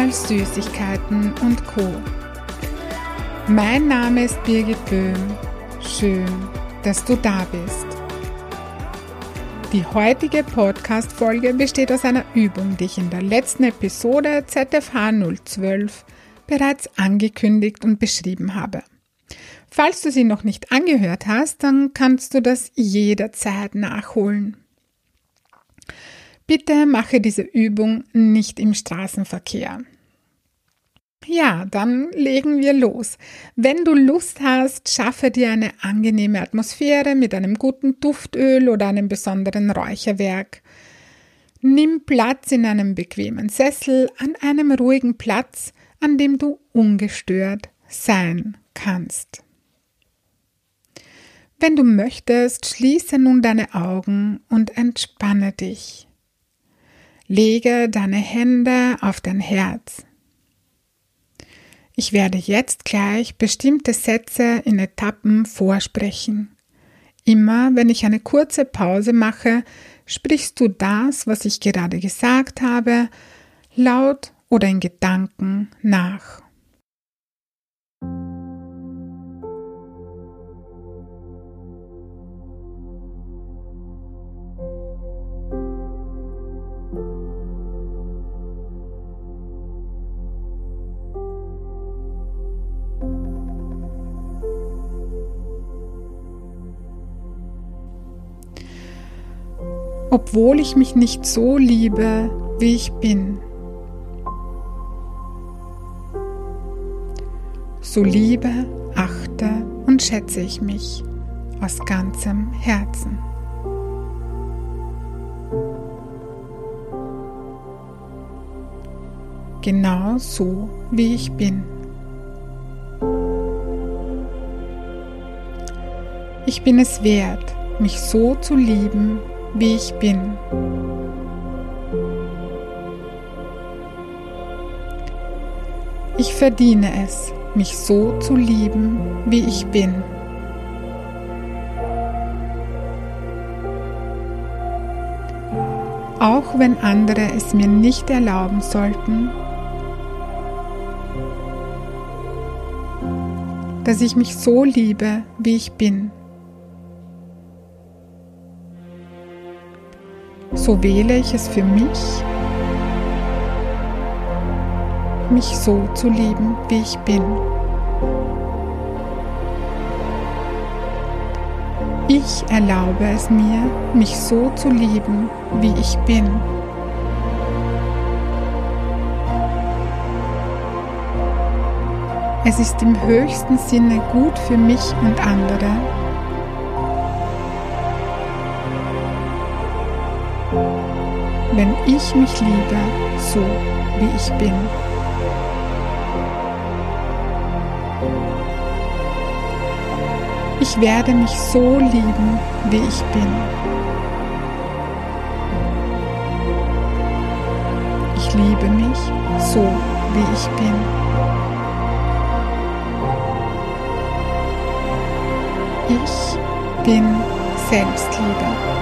als Süßigkeiten und Co. Mein Name ist Birgit Böhm. Schön, dass du da bist. Die heutige Podcast-Folge besteht aus einer Übung, die ich in der letzten Episode ZFH 012 bereits angekündigt und beschrieben habe. Falls du sie noch nicht angehört hast, dann kannst du das jederzeit nachholen. Bitte mache diese Übung nicht im Straßenverkehr. Ja, dann legen wir los. Wenn du Lust hast, schaffe dir eine angenehme Atmosphäre mit einem guten Duftöl oder einem besonderen Räucherwerk. Nimm Platz in einem bequemen Sessel an einem ruhigen Platz, an dem du ungestört sein kannst. Wenn du möchtest, schließe nun deine Augen und entspanne dich. Lege deine Hände auf dein Herz. Ich werde jetzt gleich bestimmte Sätze in Etappen vorsprechen. Immer wenn ich eine kurze Pause mache, sprichst du das, was ich gerade gesagt habe, laut oder in Gedanken nach. Obwohl ich mich nicht so liebe, wie ich bin. So liebe, achte und schätze ich mich aus ganzem Herzen. Genau so, wie ich bin. Ich bin es wert, mich so zu lieben, wie ich bin. Ich verdiene es, mich so zu lieben, wie ich bin. Auch wenn andere es mir nicht erlauben sollten, dass ich mich so liebe, wie ich bin. So wähle ich es für mich, mich so zu lieben, wie ich bin. Ich erlaube es mir, mich so zu lieben, wie ich bin. Es ist im höchsten Sinne gut für mich und andere, wenn ich mich liebe, so wie ich bin. Ich werde mich so lieben, wie ich bin. Ich liebe mich so, wie ich bin. Ich bin Selbstliebe.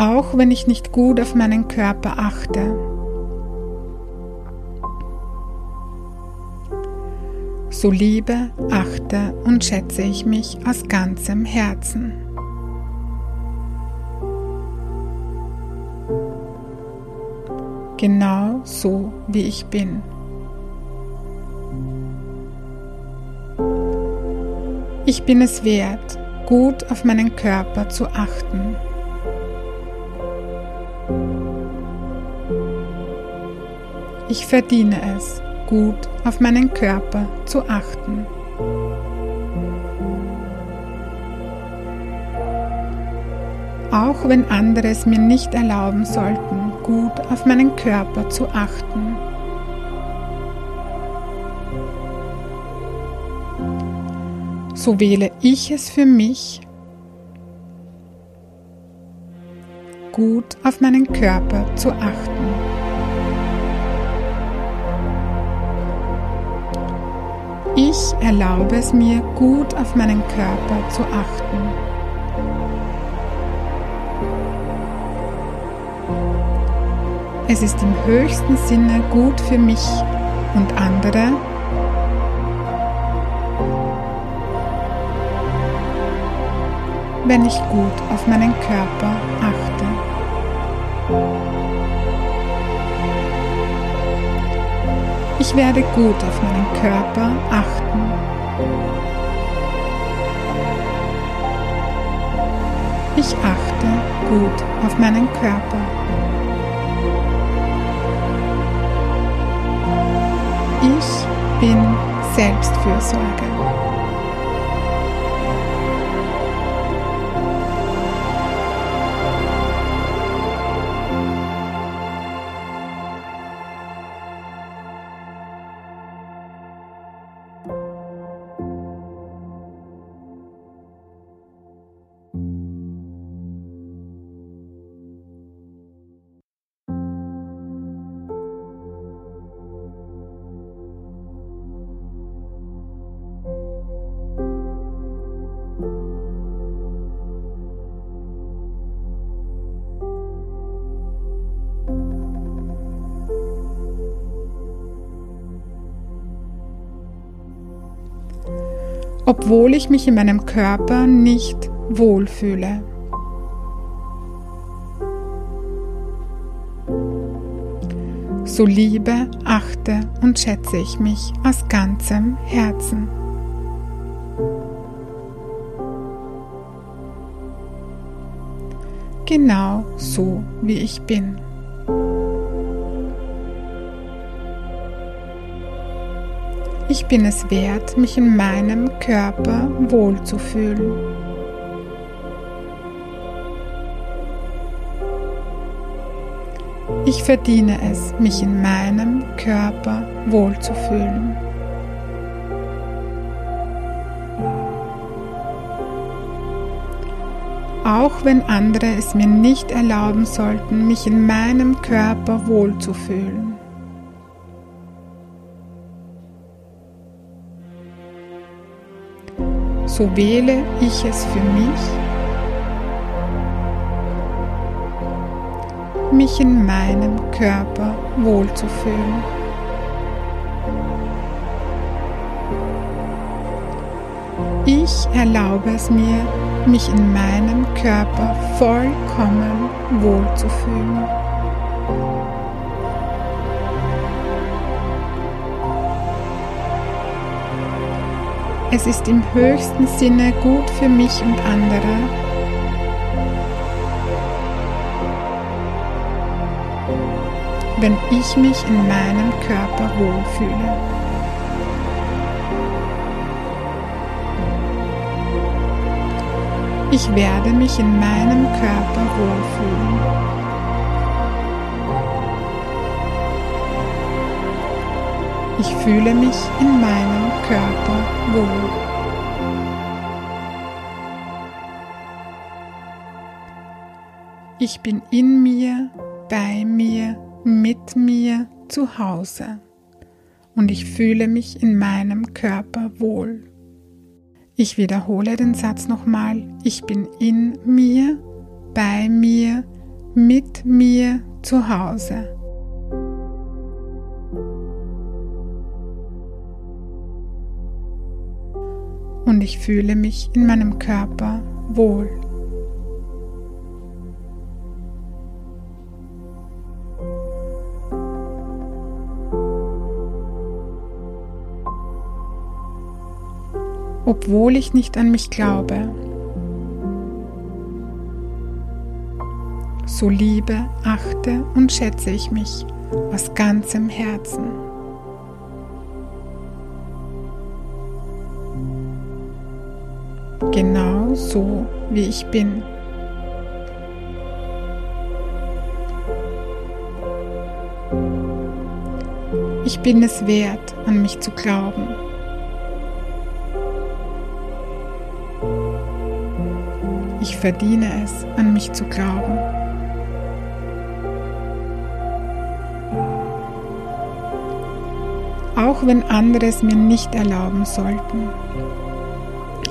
auch wenn ich nicht gut auf meinen Körper achte. So liebe, achte und schätze ich mich aus ganzem Herzen. Genau so, wie ich bin. Ich bin es wert, gut auf meinen Körper zu achten. Ich verdiene es, gut auf meinen Körper zu achten. Auch wenn andere es mir nicht erlauben sollten, gut auf meinen Körper zu achten. so wähle ich es für mich, gut auf meinen Körper zu achten. Ich erlaube es mir, gut auf meinen Körper zu achten. Es ist im höchsten Sinne gut für mich und andere wenn ich gut auf meinen Körper achte. Ich werde gut auf meinen Körper achten. Ich achte gut auf meinen Körper. Ich bin Selbstfürsorge. Obwohl ich mich in meinem Körper nicht wohlfühle. So liebe, achte und schätze ich mich aus ganzem Herzen. Genau so wie ich bin. Ich bin es wert, mich in meinem Körper wohlzufühlen. Ich verdiene es, mich in meinem Körper wohlzufühlen. Auch wenn andere es mir nicht erlauben sollten, mich in meinem Körper wohlzufühlen. So wähle ich es für mich, mich in meinem Körper wohlzufühlen. Ich erlaube es mir, mich in meinem Körper vollkommen wohlzufühlen. Es ist im höchsten Sinne gut für mich und andere. wenn ich mich in meinem Körper wohlfühle. Ich werde mich in meinem Körper wohlfühlen. Ich fühle mich in meinem Körper wohl. Ich bin in mir, bei mir, mit mir zu Hause und ich fühle mich in meinem Körper wohl. Ich wiederhole den Satz nochmal. Ich bin in mir, bei mir, mit mir zu Hause und ich fühle mich in meinem Körper wohl. Obwohl ich nicht an mich glaube, so liebe, achte und schätze ich mich aus ganzem Herzen. So, wie ich bin. Ich bin es wert, an mich zu glauben. Ich verdiene es, an mich zu glauben. Auch wenn andere es mir nicht erlauben sollten,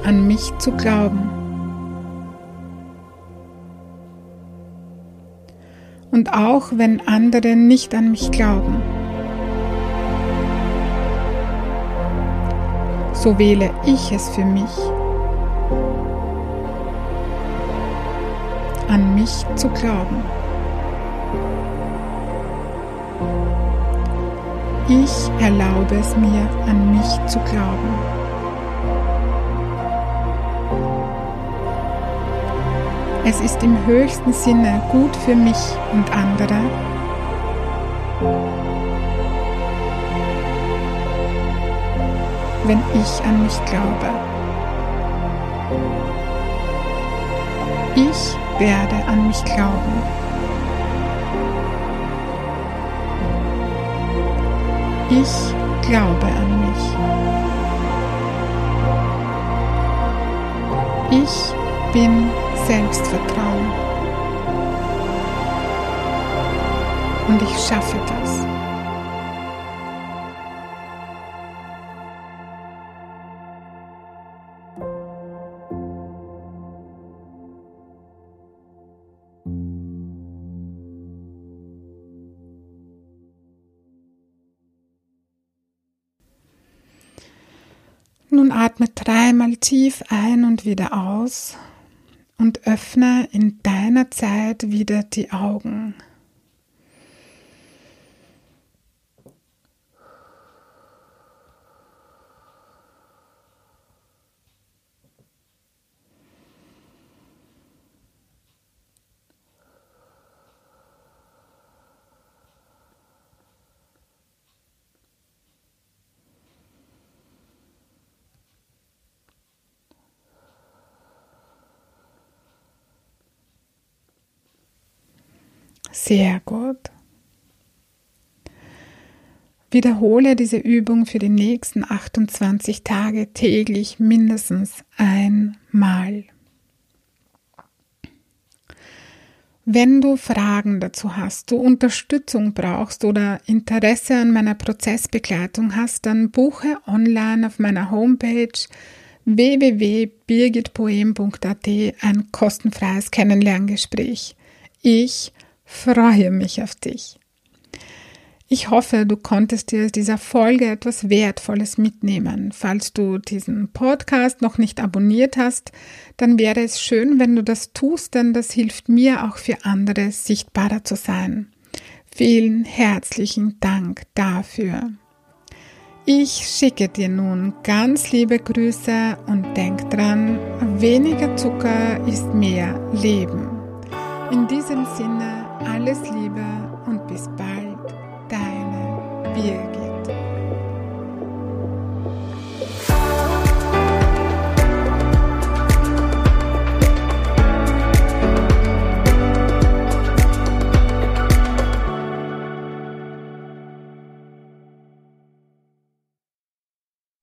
an mich zu glauben. Und auch wenn andere nicht an mich glauben. so wähle ich es für mich, an mich zu glauben. Ich erlaube es mir, an mich zu glauben. Es ist im höchsten Sinne gut für mich und andere, wenn ich an mich glaube. Ich werde an mich glauben. Ich glaube an mich. Ich bin Selbstvertrauen. Und ich schaffe das. Nun atme dreimal tief ein und wieder aus und öffne in deiner Zeit wieder die Augen. Sehr gut. Wiederhole diese Übung für die nächsten 28 Tage täglich mindestens einmal. Wenn du Fragen dazu hast, du Unterstützung brauchst oder Interesse an meiner Prozessbegleitung hast, dann buche online auf meiner Homepage www.birgitpoem.at ein kostenfreies Kennenlerngespräch. Ich freue mich auf dich. Ich hoffe, du konntest dir aus dieser Folge etwas Wertvolles mitnehmen. Falls du diesen Podcast noch nicht abonniert hast, dann wäre es schön, wenn du das tust, denn das hilft mir auch für andere sichtbarer zu sein. Vielen herzlichen Dank dafür. Ich schicke dir nun ganz liebe Grüße und denk dran, weniger Zucker ist mehr Leben. In diesem Sinne, alles Liebe und bis bald, deine Birgit.